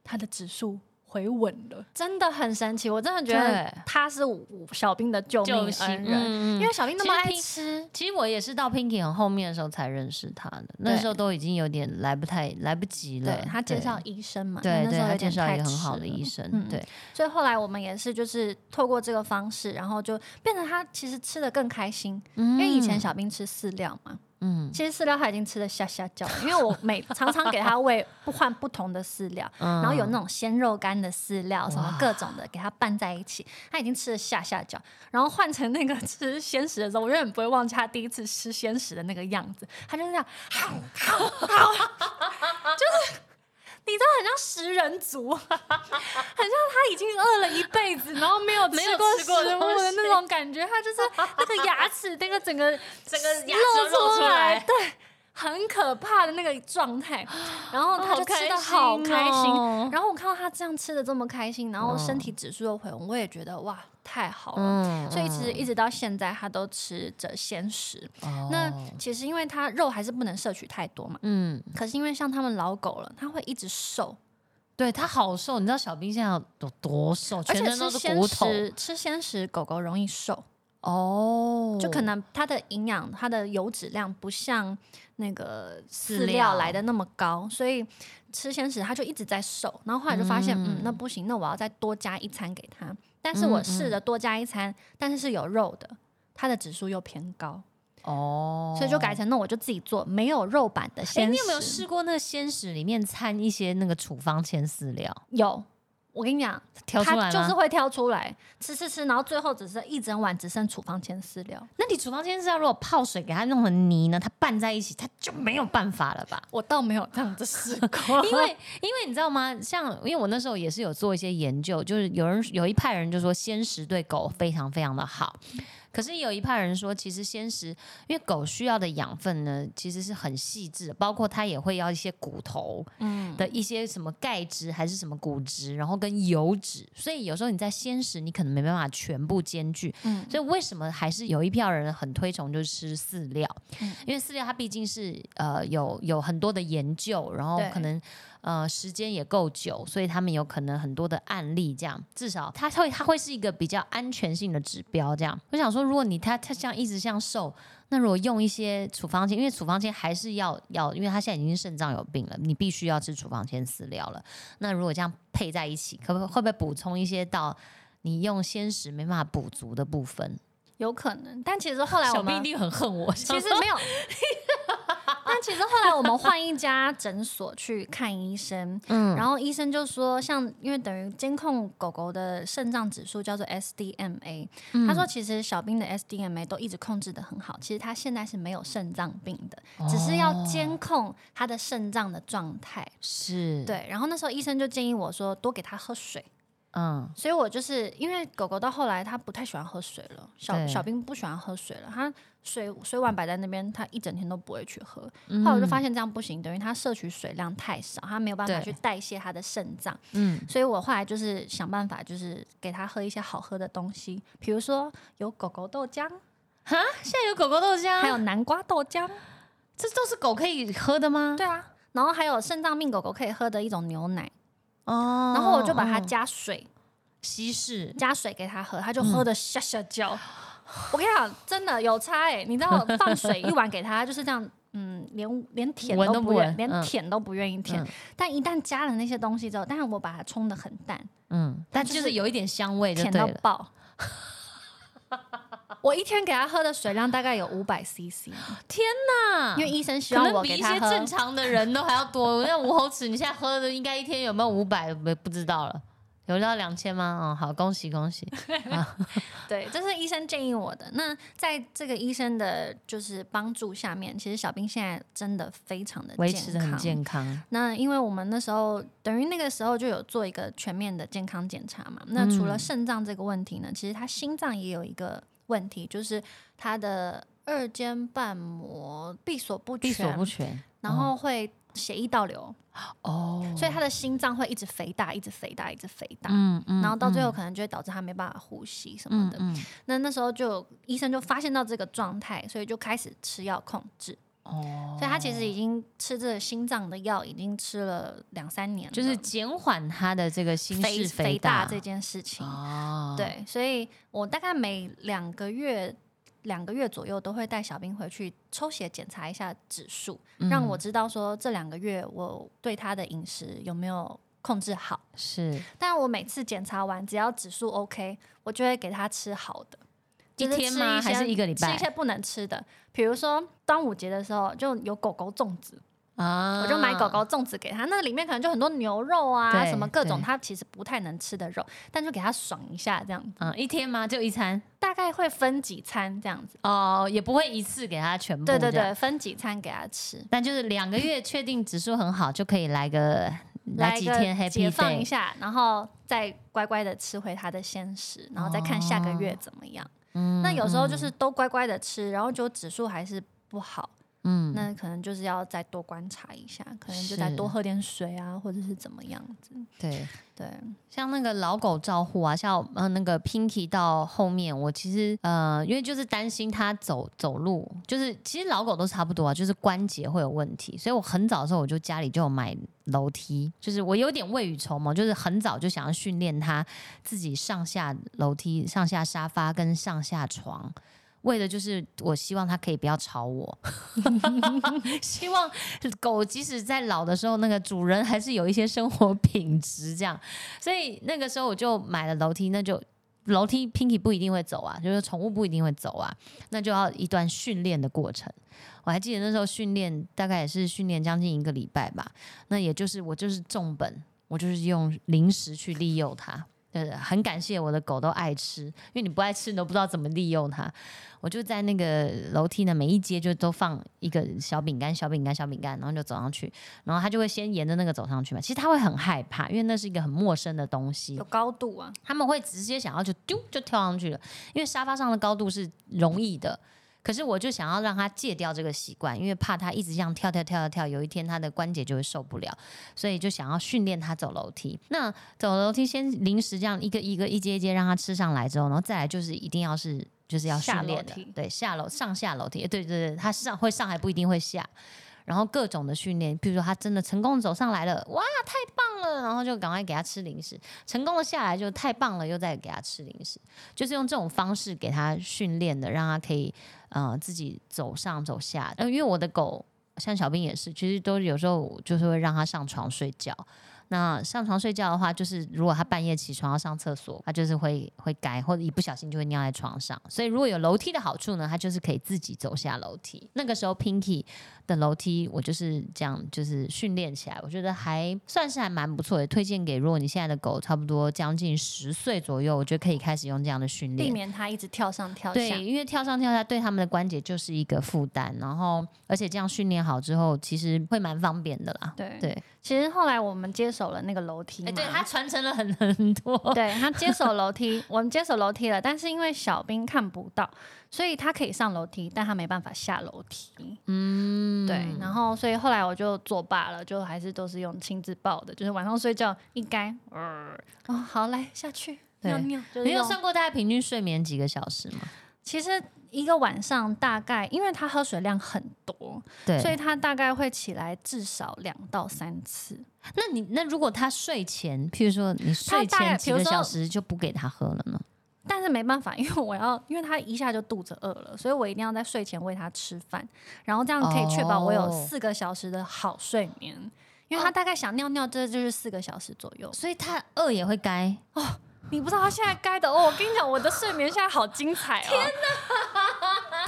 Speaker 3: 他的指数回稳了，真的很神奇，我真的觉得他是小兵的救命恩人，
Speaker 1: 嗯
Speaker 3: 因为小兵那么爱吃。
Speaker 1: 其实我也是到 Pinky 很后面的时候才认识他的，那时候都已经有点来不太来不及了。
Speaker 3: 对他介绍医生嘛，
Speaker 1: 对，对对，
Speaker 3: 那时候有
Speaker 1: 他介绍一个很好的医生，
Speaker 3: 嗯
Speaker 1: 对，
Speaker 3: 所以后来我们也是就是透过这个方式，然后就变成他其实吃的更开心，因为以前小兵吃饲料嘛，
Speaker 1: 嗯。
Speaker 3: 其实饲料他已经吃的下下叫了，因为我每 常常给他喂不换不同的饲料，
Speaker 1: 嗯，
Speaker 3: 然后有那种鲜肉干的饲料，什么各种的给他拌在一起，他已经吃的下下脚，然后换成那个吃鲜食的时候，我永远不会忘记他第一次吃鲜食的那个样子，他就是这样，就是。你知道，很像食人族，很像他已经饿了一辈子，然后没有
Speaker 1: 没有
Speaker 3: 吃过食物的那种感觉。他就是那个牙齿，那个整个
Speaker 1: 整个牙齿露出来
Speaker 3: 对，很可怕的那个状态。然后他就吃的
Speaker 1: 好开心。
Speaker 3: 然后我看到他这样吃的这么开心，然后身体指数又回稳，我也觉得哇，太好了。
Speaker 1: 嗯
Speaker 3: 所以其实一直到现在，他都吃着鲜食。
Speaker 1: 哦。
Speaker 3: 那其实因为他肉还是不能摄取太多嘛，
Speaker 1: 嗯，
Speaker 3: 可是因为像他们老狗了，它会一直瘦，
Speaker 1: 对他好瘦，你知道小兵现在有多瘦，全身都是骨头。
Speaker 3: 食，吃鲜食狗狗容易瘦，
Speaker 1: 哦，
Speaker 3: 就可能它的营养、它的油脂量不像那个饲
Speaker 1: 饲料
Speaker 3: 料来的那么高，所以吃鲜食它就一直在瘦。然后后来就发现，嗯
Speaker 1: 嗯
Speaker 3: 那不行，那我要再多加一餐给它。但是我
Speaker 1: 嗯
Speaker 3: 试着多加一餐，但是是有肉的，它的指数又偏高，
Speaker 1: 哦，
Speaker 3: 所以就改成那我就自己做没有肉版的
Speaker 1: 哎，
Speaker 3: 鲜食。
Speaker 1: 你有没有试过那个鲜食里面掺一些那个处方签饲料，
Speaker 3: 有，我跟你讲，
Speaker 1: 挑出来
Speaker 3: 就是会挑出来吃吃吃，然后最后只剩一整碗只剩处方签饲料。
Speaker 1: 那你处方签饲料如果泡水给它弄成泥呢，它拌在一起，它就没有办法了吧？
Speaker 3: 我倒没有这样子试过，
Speaker 1: 因为 因为你知道吗？像因为我那时候也是有做一些研究，就是有人有一派人就说鲜食对狗非常非常的好，可是有一派人说，其实鲜食因为狗需要的养分呢，其实是很细致的，包括它也会要一些骨头
Speaker 3: 嗯，
Speaker 1: 的一些什么钙质还是什么骨质，然后跟油脂，所以有时候你在鲜食你可能没办法全部兼具。
Speaker 3: 嗯
Speaker 1: 所以为什么还是有一票人很推崇就是吃饲料？
Speaker 3: 嗯
Speaker 1: 因为饲料它毕竟是呃有有很多的研究，然后可能呃时间也够久，所以他们有可能很多的案例，这样至少它会它会是一个比较安全性的指标。这样，我想说，如果你它它像一直像瘦。那如果用一些处方签，因为处方签还是要要，因为他现在已经肾脏有病了，你必须要吃处方签饲料了。那如果这样配在一起，可不可会不会补充一些到你用鲜食没办法补足的部分？
Speaker 3: 有可能。但其实后来我们
Speaker 1: 一定很恨我，
Speaker 3: 其实没有 但其实后来我们换一家诊所去看医生，
Speaker 1: 嗯
Speaker 3: 然后医生就说，像因为等于监控狗狗的肾脏指数叫做 SDMA，、
Speaker 1: 嗯
Speaker 3: 他说其实小兵的 SDMA 都一直控制的很好，其实他现在是没有肾脏病的，只是要监控他的肾脏的状态。
Speaker 1: 是，
Speaker 3: 对，然后那时候医生就建议我说多给他喝水。
Speaker 1: 嗯
Speaker 3: 所以我就是因为狗狗到后来它不太喜欢喝水了，小小兵不喜欢喝水了，它水水碗摆在那边，他一整天都不会去喝。
Speaker 1: 嗯
Speaker 3: 后来我就发现这样不行，等于他摄取水量太少，他没有办法去代谢他的肾脏。
Speaker 1: 嗯
Speaker 3: 所以我后来就是想办法，就是给他喝一些好喝的东西，比如说有狗狗豆浆，
Speaker 1: 哈，现在有狗狗豆浆，
Speaker 3: 还有南瓜豆浆，
Speaker 1: 这都是狗可以喝的吗？
Speaker 3: 对啊，然后还有肾脏病狗狗可以喝的一种牛奶，
Speaker 1: 哦
Speaker 3: 然后我就把它
Speaker 1: 哦
Speaker 3: 加水，
Speaker 1: 稀释，
Speaker 3: 加水给他喝，他就喝的下下叫。我跟你讲，真的有差哎、你知道放水一碗给他，就是这样，嗯，连连舔
Speaker 1: 都不
Speaker 3: 愿，连舔都不愿意舔。
Speaker 1: 嗯
Speaker 3: 但一旦加了那些东西之后，但是我把它冲的很淡，
Speaker 1: 嗯，但
Speaker 3: 就
Speaker 1: 就是是有一点香味就
Speaker 3: 甜。到爆。我一天给他喝的水量大概有五百 CC，
Speaker 1: 天哪！
Speaker 3: 因为医生希
Speaker 1: 可
Speaker 3: 望我比他喝
Speaker 1: 正常的人都还要多。那吴侯池，你现在喝的应该一天有没有五百？不不知道了，有到两千吗？哦，好，恭喜恭喜！
Speaker 3: 对，这是医生建议我的。那在这个医生的就是帮助下面，其实小兵现在真的非常的
Speaker 1: 维持的很健康。
Speaker 3: 那因为我们那时候等于那个时候就有做一个全面的健康检查嘛。那除了
Speaker 1: 嗯
Speaker 3: 肾脏这个问题呢，其实他心脏也有一个问题，就是他的二尖瓣膜闭锁不全，
Speaker 1: 闭锁不全
Speaker 3: 然后会血液倒流，
Speaker 1: 哦，
Speaker 3: 所以他的心脏会一直肥大，一直肥大，一直肥大。
Speaker 1: 嗯嗯
Speaker 3: 然后到最后
Speaker 1: 嗯
Speaker 3: 可能就会导致他没办法呼吸什么的。
Speaker 1: 嗯嗯
Speaker 3: 那那时候就医生就发现到这个状态，所以就开始吃药控制。
Speaker 1: 哦，
Speaker 3: 所以他其实已经吃这个心脏的药，已经吃了两三年了，
Speaker 1: 就是减缓他的这个心
Speaker 3: 肥
Speaker 1: 室
Speaker 3: 肥
Speaker 1: 大
Speaker 3: 这件事情。
Speaker 1: 哦，
Speaker 3: 对，所以我大概每两个月。两个月左右都会带小兵回去抽血检查一下指数，
Speaker 1: 嗯
Speaker 3: 让我知道说这两个月我对他的饮食有没有控制好。
Speaker 1: 是
Speaker 3: 但我每次检查完，只要指数 OK，我就会给他吃好的。
Speaker 1: 一天吗？还是一个礼拜
Speaker 3: 吃一些不能吃的，比如说端午节的时候就有狗狗粽子，
Speaker 1: 啊
Speaker 3: 我就买狗狗粽子给他，那里面可能就很多牛肉啊，什么各种
Speaker 1: 对
Speaker 3: 他其实不太能吃的肉，但就给他爽一下这样子，
Speaker 1: 嗯，一天吗？就一餐
Speaker 3: 大概会分几餐这样子。
Speaker 1: 哦，也不会一次给他全部。
Speaker 3: 对对对，，分几餐给他吃，
Speaker 1: 但就是两个月确定指数很好，就可以来个
Speaker 3: 来
Speaker 1: 几天 happy
Speaker 3: 解放一。下，然后再乖乖的吃回他的鲜食，然后再看下个月怎么样。
Speaker 1: 嗯
Speaker 3: 那有时候就是都乖乖的吃，然后就指数还是不好，
Speaker 1: 嗯，
Speaker 3: 那可能就是要再多观察一下，可能就再多喝点水啊，或者是怎么样子。
Speaker 1: 对，
Speaker 3: 对，
Speaker 1: 像那个老狗照护啊，像呃那个 Pinky 到后面，我其实呃，因为就是担心它走走路，就是其实老狗都差不多啊，就是关节会有问题，所以我很早的时候我就家里就有买楼梯，就是我有点未雨绸缪，就是很早就想要训练它自己上下楼梯、上下沙发跟上下床。为的就是我希望它可以不要吵我，希望狗即使在老的时候，那个主人还是有一些生活品质这样。所以那个时候我就买了楼梯，那就楼梯 Pinky 不一定会走啊，就是宠物不一定会走啊，那就要一段训练的过程。我还记得那时候训练大概也是训练将近一个礼拜吧，那也就是我就是重本，我就是用零食去利诱它。对，很感谢我的狗都爱吃，因为你不爱吃，你都不知道怎么利用它。我就在那个楼梯呢，每一阶就都放一个小饼干、小饼干、小饼干，然后就走上去，然后它就会先沿着那个走上去嘛。其实它会很害怕，因为那是一个很陌生的东西
Speaker 3: 有，高度啊，
Speaker 1: 他们会直接想要就丢就跳上去了，因为沙发上的高度是容易的。可是我就想要让他戒掉这个习惯，因为怕他一直这样跳跳跳跳跳，有一天他的关节就会受不了，所以就想要训练他走楼梯。那走楼梯先临时这样一个一个一阶一阶让他吃上来之后，然后再来就是一定要是就是要训练的，对，下楼上下楼梯，对对对，他上会上还不一定会下。然后各种的训练，比如说他真的成功走上来了，哇，太棒了！然后就赶快给他吃零食。成功的下来就太棒了，又再给他吃零食，就是用这种方式给他训练的，让他可以呃自己走上走下。呃，因为我的狗像小兵也是，其实都有时候就是会让它上床睡觉。那上床睡觉的话，就是如果他半夜起床要上厕所，他就是会会改，或者一不小心就会尿在床上。所以如果有楼梯的好处呢，他就是可以自己走下楼梯。那个时候 Pinky 的楼梯，我就是这样，就是训练起来，我觉得还算是还蛮不错的。推荐给如果你现在的狗差不多将近十岁左右，我觉得可以开始用这样的训练
Speaker 3: 避。免它一直跳上跳下。
Speaker 1: 对，因为跳上跳下对他们的关节就是一个负担，然后而且这样训练好之后，其实会蛮方便的啦。
Speaker 3: 对
Speaker 1: 对，
Speaker 3: 其实后来我们接手了那个楼梯嘛，
Speaker 1: 哎，对，他传承了很很多。
Speaker 3: 对他接手楼梯，我们接手楼梯了，但是因为小兵看不到，所以他可以上楼梯，但他没办法下楼梯。
Speaker 1: 嗯，
Speaker 3: 对，然后所以后来我就作罢了，就还是都是用亲自抱的，就是晚上睡觉一该，呃，哦，好来下去尿尿，就是
Speaker 1: 你有
Speaker 3: 用
Speaker 1: 算过大概平均睡眠几个小时吗？
Speaker 3: 其实一个晚上大概，因为他喝水量很多，
Speaker 1: 对，
Speaker 3: 所以他大概会起来至少两到三次。
Speaker 1: 那你那如果他睡前，譬如说你睡前几个小时就不给他喝了呢？
Speaker 3: 但是没办法，因为我要，因为他一下就肚子饿了，所以我一定要在睡前喂他吃饭，然后这样可以确保我有
Speaker 1: 哦
Speaker 3: 四个小时的好睡眠。因为他大概想尿尿，这就是四个小时左右。
Speaker 1: 所以他饿也会该哦。
Speaker 3: 你不知道他现在该的哦，我跟你讲，我的睡眠现在好精彩哦！天哪！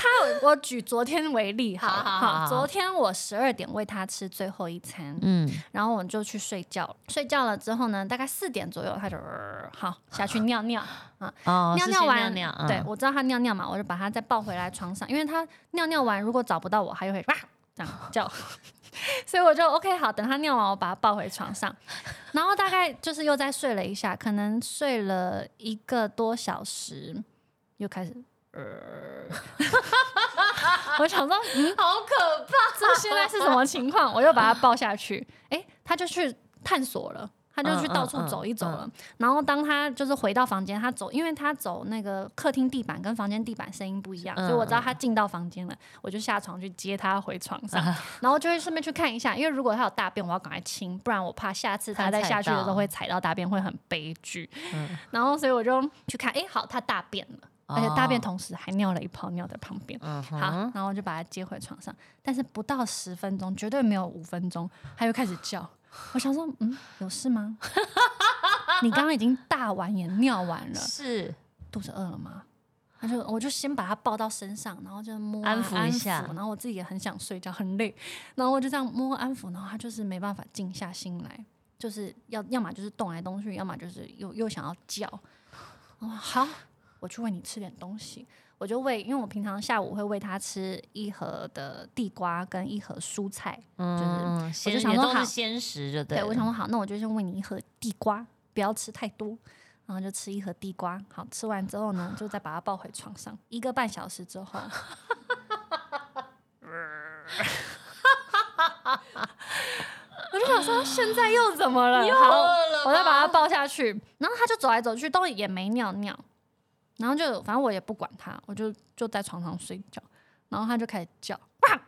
Speaker 3: 他，我举昨天为例，好
Speaker 1: 好好好好
Speaker 3: 昨天我十二点喂他吃最后一餐，
Speaker 1: 嗯，
Speaker 3: 然后我们就去睡觉。睡觉了之后呢，大概四点左右，他就、呃好下去尿尿。
Speaker 1: 哦，
Speaker 3: 尿尿完，
Speaker 1: 尿尿，嗯，
Speaker 3: 对我知道他尿尿嘛，我就把他再抱回来床上，因为他尿尿完如果找不到我，他就会哇这样叫，所以我就 OK 好，等他尿完，我把他抱回床上，然后大概就是又再睡了一下，可能睡了一个多小时，又开始。呃，我想说，嗯，
Speaker 1: 好可怕，
Speaker 3: 这现在是什么情况？我又把他抱下去，诶，他就去探索了，他就去
Speaker 1: 嗯
Speaker 3: 到处
Speaker 1: 嗯
Speaker 3: 走一走了。
Speaker 1: 嗯
Speaker 3: 然后当他就是回到房间，他走，因为他走那个客厅地板跟房间地板声音不一样，
Speaker 1: 嗯
Speaker 3: 所以我知道他进到房间了，我就下床去接他回床上，然后就会顺便去看一下，因为如果他有大便，我要赶快清，不然我怕下次他再下去的时候会踩到大便，会很悲剧。
Speaker 1: 嗯
Speaker 3: 然后所以我就去看，诶，好，他大便了。而且大便
Speaker 1: 哦
Speaker 3: 同时还尿了一泡尿在旁边，好，然后我就把他接回床上，但是不到十分钟，绝对没有五分钟，他又开始叫。我想说，嗯，有事吗？你刚刚已经大完也尿完了，
Speaker 1: 是
Speaker 3: 肚子饿了吗？他就我就先把他抱到身上，然后就摸啊
Speaker 1: 安抚一下
Speaker 3: 然后我自己也很想睡觉，很累，然后我就这样摸安抚，然后他就是没办法静下心来，就是要要么就是动来动去，要么就是又又想要叫。哦，好，我去喂你吃点东西。我就喂，因为我平常下午会喂他吃一盒的地瓜跟一盒蔬菜，
Speaker 1: 嗯，
Speaker 3: 我就
Speaker 1: 是我就
Speaker 3: 想说好
Speaker 1: 鲜食，就
Speaker 3: 对，
Speaker 1: 对
Speaker 3: 我想说好，那我就先喂你一盒地瓜，不要吃太多，然后就吃一盒地瓜。好，吃完之后呢，就再把它抱回床上。一个半小时之后，我就想说现在又怎么了？
Speaker 1: 又
Speaker 3: 好，
Speaker 1: 饿了
Speaker 3: 我再把它抱下去，然后他就走来走去，都也没尿尿，然后就反正我也不管他，我就就在床上睡觉，然后他就开始叫，哇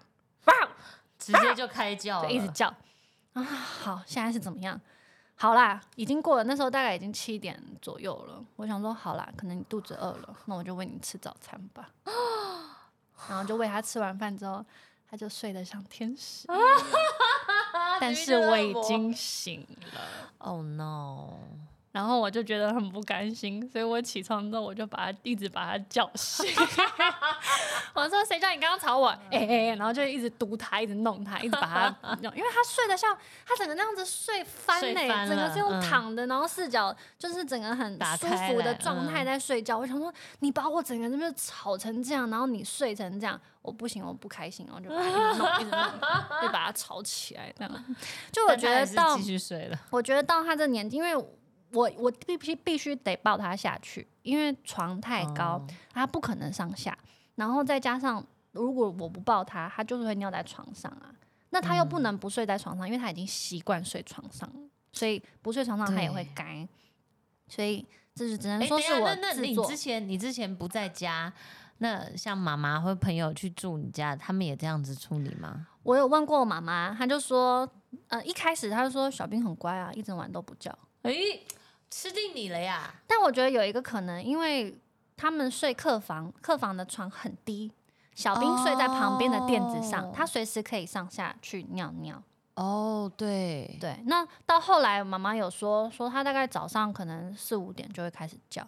Speaker 3: 哇。
Speaker 1: 直接就开叫了，
Speaker 3: 就一直叫啊。好，现在是怎么样？好啦，已经过了，那时候大概已经七点左右了。我想说，好啦，可能你肚子饿了，那我就喂你吃早餐吧。然后就喂他吃完饭之后，他就睡得像天使，但是我已经醒了。
Speaker 1: ，Oh no，
Speaker 3: 然后我就觉得很不甘心，所以我起床之后我就把他一直把他叫醒。我说谁叫你刚刚吵我？哎、哎、然后就一直读他，一直弄他，一直把他弄，因为他睡得像他整个那样子睡翻
Speaker 1: 了
Speaker 3: 整个是用
Speaker 1: 嗯
Speaker 3: 躺的，然后四脚就是整个很舒服的状态
Speaker 1: 嗯
Speaker 3: 在睡觉。我想说，你把我整个人就吵成这样，然后你睡成这样，我不行，我不开心，然后就弄，一直弄，就把他吵起来，这样。就我觉得到
Speaker 1: 他还是继续睡了，
Speaker 3: 我觉得到他这年纪，因为我我必须必须得抱他下去，因为床太高，
Speaker 1: 哦
Speaker 3: 他不可能上下。然后再加上，如果我不抱他，他就是会尿在床上啊。那他又不能不睡在床上，因为他已经习惯睡床上了，所以不睡床上他也会
Speaker 1: 对
Speaker 3: 该。所以这是只能
Speaker 1: 哎，
Speaker 3: 说是我
Speaker 1: 那你之。前你之前不在家，那像妈妈或朋友去住你家，他们也这样子处理吗？
Speaker 3: 我有问过我妈妈，她就说，呃，一开始她就说小兵很乖啊，一整晚都不叫。
Speaker 1: 哎，吃定你了呀！
Speaker 3: 但我觉得有一个可能，因为他们睡客房，客房的床很低，小兵睡在旁边的垫子上，
Speaker 1: 哦
Speaker 3: 他随时可以上下去尿尿。
Speaker 1: 哦，对，
Speaker 3: 对，那到后来妈妈有说，说他大概早上可能四五点就会开始叫，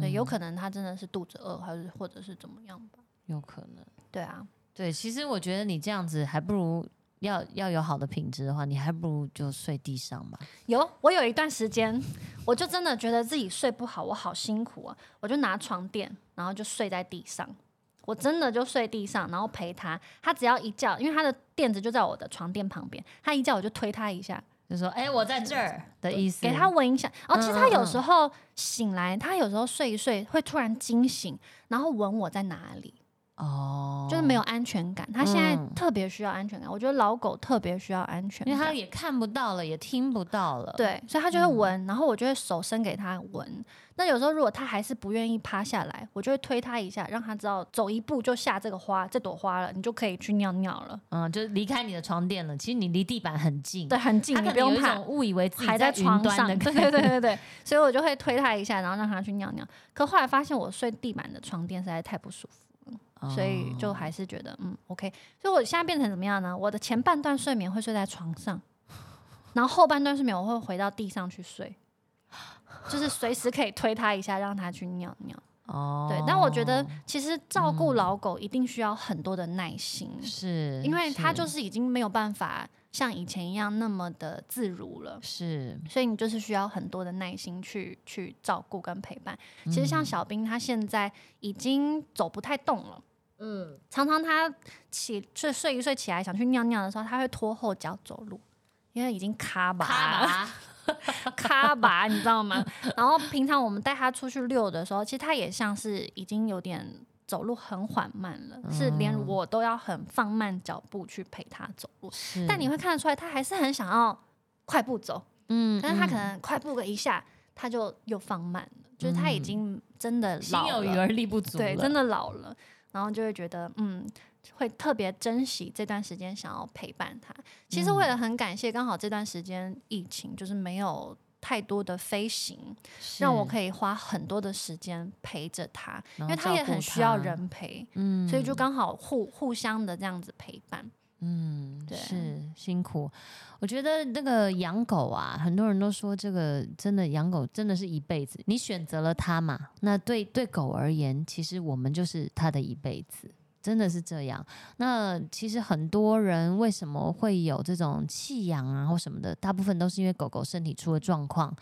Speaker 3: 对，有可能他真的是肚子饿，还是或者是怎么样吧？
Speaker 1: 有可能。
Speaker 3: 对啊，
Speaker 1: 对，其实我觉得你这样子还不如要要有好的品质的话，你还不如就睡地上吧。
Speaker 3: 有我有一段时间，我就真的觉得自己睡不好，我好辛苦啊，我就拿床垫，然后就睡在地上。我真的就睡地上，然后陪他。他只要一叫，因为他的垫子就在我的床垫旁边，他一叫我就推他一下，
Speaker 1: 就说：“哎、我在这儿”的意思，
Speaker 3: 给他闻一下。然后其实他有时候醒来，他有时候睡一睡会突然惊醒，然后闻我在哪里，
Speaker 1: 哦，
Speaker 3: 就是没有安全感。他现在
Speaker 1: 嗯
Speaker 3: 特别需要安全感，我觉得老狗特别需要安全感，
Speaker 1: 因为他也看不到了，也听不到了。，
Speaker 3: 对，所以他就会
Speaker 1: 嗯
Speaker 3: 闻，然后我就会手伸给他闻。那有时候如果他还是不愿意趴下来，我就会推他一下，让他知道走一步就下这个花，这朵花了，你就可以去尿尿了。
Speaker 1: 嗯，就离开你的床垫了。其实你离地板很近，
Speaker 3: 对，很近，
Speaker 1: 他
Speaker 3: 你不用怕。
Speaker 1: 误以为自己
Speaker 3: 还在
Speaker 1: 云
Speaker 3: 床上，对对对对对，所以我就会推他一下，然后让他去尿尿。可后来发现我睡地板的床垫实在太不舒服，
Speaker 1: 对
Speaker 3: 所以就还是觉得嗯 OK。所以我现在变成怎么样呢？我的前半段睡眠会睡在床上，然后后半段睡眠我会回到地上去睡，就是随时可以推他一下，让他去尿尿。
Speaker 1: 哦，
Speaker 3: 对，但我觉得其实照顾老狗一定需要很多的耐心，
Speaker 1: 是，
Speaker 3: 因为它就是已经没有办法像以前一样那么的自如了。
Speaker 1: 是
Speaker 3: 所以你就是需要很多的耐心去去照顾跟陪伴。其实像小兵，他现在已经走不太动了。
Speaker 2: 嗯，
Speaker 3: 常常他起睡睡一睡起来想去尿尿的时候，他会拖后脚走路，因为已经卡吧
Speaker 1: 卡吧，
Speaker 3: 卡吧，你知道吗？然后平常我们带他出去遛的时候，其实他也像是已经有点走路很缓慢了，是连我都要很放慢脚步去陪他走路。但你会看得出来，他还是很想要快步走，
Speaker 1: 嗯
Speaker 3: 但是他可
Speaker 1: 嗯。
Speaker 3: 能快步个一下，他就又放慢了，就是他已经真的
Speaker 1: 心
Speaker 3: 老了，
Speaker 1: 有余而力不足
Speaker 3: 对，真的老了，然后就会觉得嗯。会特别珍惜这段时间，想要陪伴他。其实我也很感谢，刚好这段时间疫情就是没有太多的飞行，让我，可以花很多的时间陪着他，因
Speaker 1: 因
Speaker 3: 为他也很需要，人陪，
Speaker 1: 嗯
Speaker 3: 所以就刚好互互相的这样子陪伴。
Speaker 1: 嗯，
Speaker 3: 对
Speaker 1: 是辛苦。我觉得那个养狗啊，很多人都说这个真的养狗真的是一辈子。你选择了它嘛，那对对狗而言，其实我们就是它的一辈子。真的是这样。那其实很多人为什么会有这种弃养啊或什么的，大部分都是因为狗狗身体出了状况。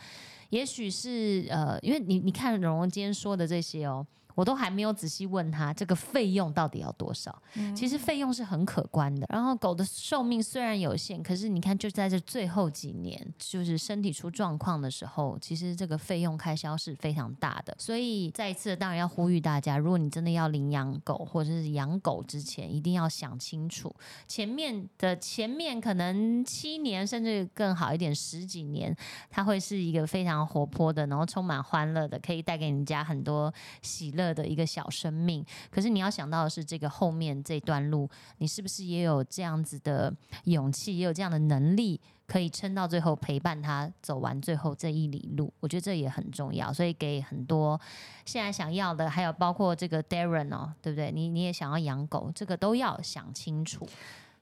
Speaker 1: 也许是呃，因为你你看蓉蓉今天说的这些哦，我都还没有仔细问他这个费用到底要多少。其实费用是很可观的。然后狗的寿命虽然有限，可是你看就在这最后几年，就是身体出状况的时候，其实这个费用开销是非常大的。所以再一次，当然要呼吁大家，如果你真的要领养狗或者是养狗之前，一定要想清楚，前面的前面可能七年甚至更好一点十几年，它会是一个非常活泼的，然后充满欢乐的，可以带给你家很多喜乐的一个小生命。可是你要想到的是，这个后面这段路，你是不是也有这样子的勇气，也有这样的能力，可以撑到最后，陪伴他走完最后这一里路？我觉得这也很重要。所以给很多现在想要的，还有包括这个 Darren 哦，对不对？你你也想要养狗，这个都要想清楚。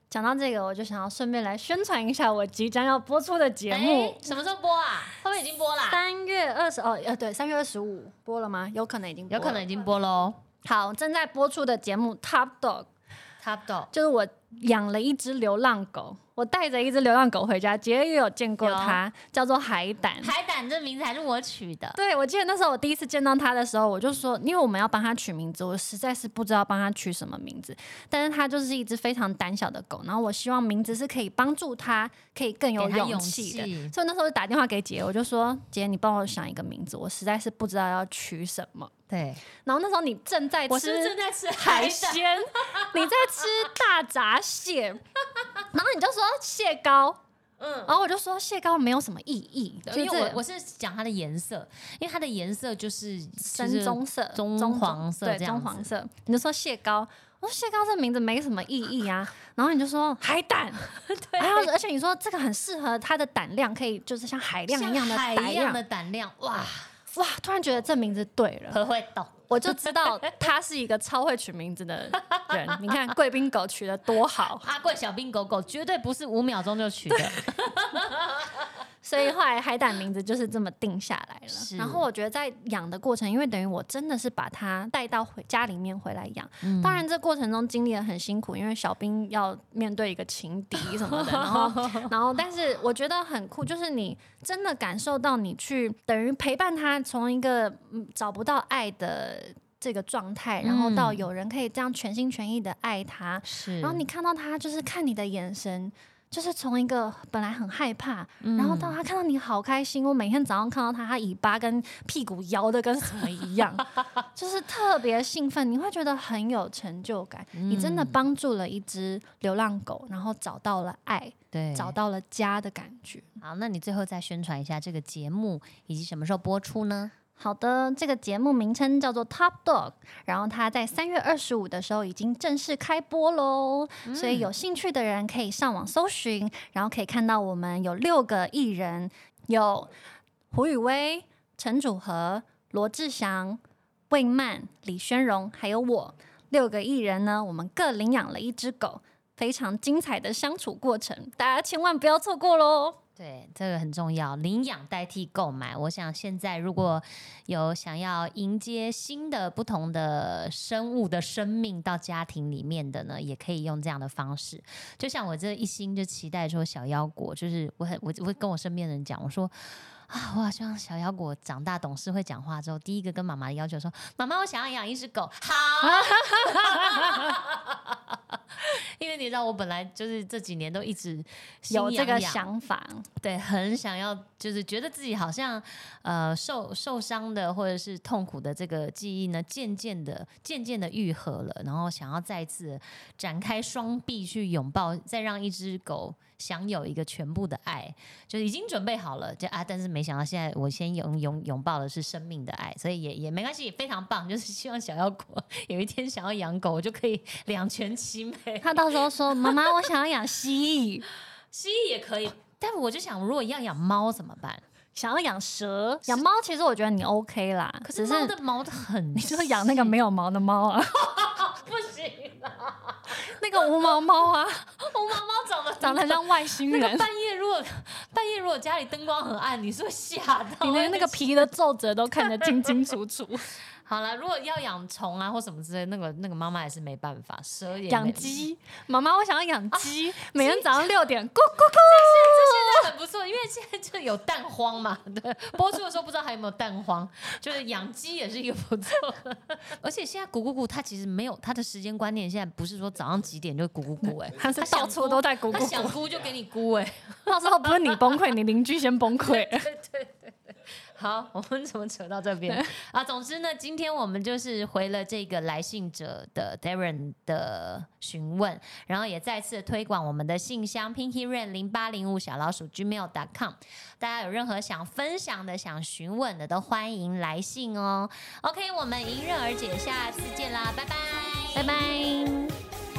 Speaker 3: 讲到这个，我就想要顺便来宣传一下我即将要播出的节目。
Speaker 1: 什么时候播啊？会不会已经播啦？
Speaker 3: 三月二十哦，呃，对，三月二十五播了吗？有可能已经播了
Speaker 1: 有可能已经播喽。
Speaker 3: 好，正在播出的节目《Top Dog》
Speaker 1: Top Dog，
Speaker 3: 就是我养了一只流浪狗，我带着一只流浪狗回家，杰也有见过它，叫做海胆。
Speaker 1: 海胆这名字还是我取的。
Speaker 3: 对，我记得那时候我第一次见到它的时候，我就说，因为我们要帮它取名字，我实在是不知道帮它取什么名字。但是它就是一只非常胆小的狗，然后我希望名字是可以帮助它，可以更有
Speaker 1: 勇
Speaker 3: 勇气的。
Speaker 1: 气
Speaker 3: 所以那时候就打电话给杰，我就说：“姐，你帮我想一个名字，我实在是不知道要取什么。
Speaker 1: 对，”
Speaker 3: 然后那时候你正在
Speaker 1: 我是是
Speaker 3: 吃
Speaker 1: 正在吃
Speaker 3: 海？鲜，你在吃大闸蟹，然后你就说蟹膏，
Speaker 2: 嗯，
Speaker 3: 然后我就说蟹膏没有什么意义，就
Speaker 1: 因为我我是讲它的颜色，因为它的颜色就是
Speaker 3: 深棕色、
Speaker 1: 棕黄色
Speaker 3: 对，
Speaker 1: 这样
Speaker 3: 棕黄色。你就说蟹膏，我说蟹膏这名字没什么意义啊。然后你就说海胆，对，而且你说这个很适合它的胆量，可以就是像海量一样的
Speaker 1: 海
Speaker 3: 胆量
Speaker 1: 一样的。胆量，哇，
Speaker 3: 哇，突然觉得这名字对了，
Speaker 1: 何会懂？
Speaker 3: 我就知道他是一个超会取名字的人。你看 贵宾狗取得多好，
Speaker 1: 阿贵小兵狗狗绝对不是五秒钟就取的，
Speaker 3: 所以后来海胆名字就是这么定下来
Speaker 1: 是
Speaker 3: 了。然后我觉得在养的过程，因为等于我真的是把它带到回家里面回来养。
Speaker 1: 嗯
Speaker 3: 当然这过程中经历了很辛苦，因为小兵要面对一个情敌什么的，然后 然后但是我觉得很酷，就是你真的感受到你去等于陪伴他从一个嗯找不到爱的。这个状态，然后到
Speaker 1: 嗯
Speaker 3: 有人可以这样全心全意的爱他，
Speaker 1: 是
Speaker 3: 然后你看到他，就是看你的眼神，就是从一个本来很害怕，
Speaker 1: 嗯
Speaker 3: 然后到他看到你好开心。我每天早上看到他，他尾巴跟屁股摇的跟什么一样，就是特别兴奋，你会觉得很有成就感。你真的
Speaker 1: 嗯
Speaker 3: 帮助了一只流浪狗，然后找到了爱，
Speaker 1: 对，
Speaker 3: 找到了家的感觉。
Speaker 1: 好，那你最后再宣传一下这个节目以及什么时候播出呢？
Speaker 3: 好的，这个节目名称叫做 Top Dog，然后它在三月二十五的时候已经正式开播喽，所以有兴趣的人可以上网搜寻，然后可以看到我们有六个艺人，有胡宇威、陈楚河、罗志祥、魏曼、李宣荣，还有我六个艺人呢，我们各领养了一只狗，非常精彩的相处过程，大家千万不要错过喽！
Speaker 1: 对，这个很重要，领养代替购买。我想现在如果有想要迎接新的不同的生物的生命到家庭里面的呢，也可以用这样的方式。就像我这一心就期待说小腰果，就是我很我我会跟我身边的人讲，我说。啊！我好希望小妖果长大懂事会讲话之后，第一个跟妈妈的要求说：“妈妈，我想要养一只狗。”好，因为你知道，我本来就是这几年都一直心
Speaker 3: 有这个想法，
Speaker 1: 对，很想要，就是觉得自己好像呃受受伤的或者是痛苦的这个记忆呢，渐渐的渐渐的愈合了，然后想要再次展开双臂去拥抱，再让一只狗享有一个全部的爱，就已经准备好了，就啊，但是没想到现在我先拥拥拥抱的是生命的爱，所以也也没关系，非常棒，就是希望小妖果有一天想要养狗，我就可以 两全其美。
Speaker 3: 他到时候说：“妈妈，我想要养蜥蜴，
Speaker 1: 蜥蜴也可以，但我就想，如果要养猫怎么办？
Speaker 3: 想要养蛇，养猫。其实我觉得你 OK 啦，
Speaker 1: 可是
Speaker 3: 只
Speaker 1: 猫的毛的很，
Speaker 3: 你就养那个没有毛的猫啊，
Speaker 1: 不行啦，
Speaker 3: 那个无毛猫啊，
Speaker 1: 长得
Speaker 3: 像外星
Speaker 1: 那个
Speaker 3: 人，
Speaker 1: 半夜如果半夜如果家里灯光很暗，你是会吓到。
Speaker 3: 你连那个皮的皱褶都看得清清楚楚。
Speaker 1: 好了，如果要养虫啊或什么之类，那个那个妈妈也是没办法，蛇也没
Speaker 3: 养鸡，妈妈，我想要养鸡，每天早上六点咕咕咕。
Speaker 1: 这现在很不错，因为现在就有蛋荒嘛。对，播出的时候不知道还有没有蛋荒，就是养鸡也是一个不错。而且现在咕咕咕，它其实没有它的时间观念，现在不是说早上几点就咕咕咕，哎，
Speaker 3: 它到处都在咕
Speaker 1: 它想
Speaker 3: 咕咕，
Speaker 1: 咕就给你咕，哎。
Speaker 3: 到时候不是你崩溃，你邻居先崩溃。
Speaker 1: 好，我们怎么扯到这边 啊？总之呢，今天我们就是回了这个来信者的 Darren 的询问，然后也再次推广我们的信箱 Pinky Rain 零八零五小老鼠 gmail.com。大家有任何想分享的、想询问的，都欢迎来信哦。OK，我们迎刃而解，下次见啦，拜拜，
Speaker 3: 拜拜。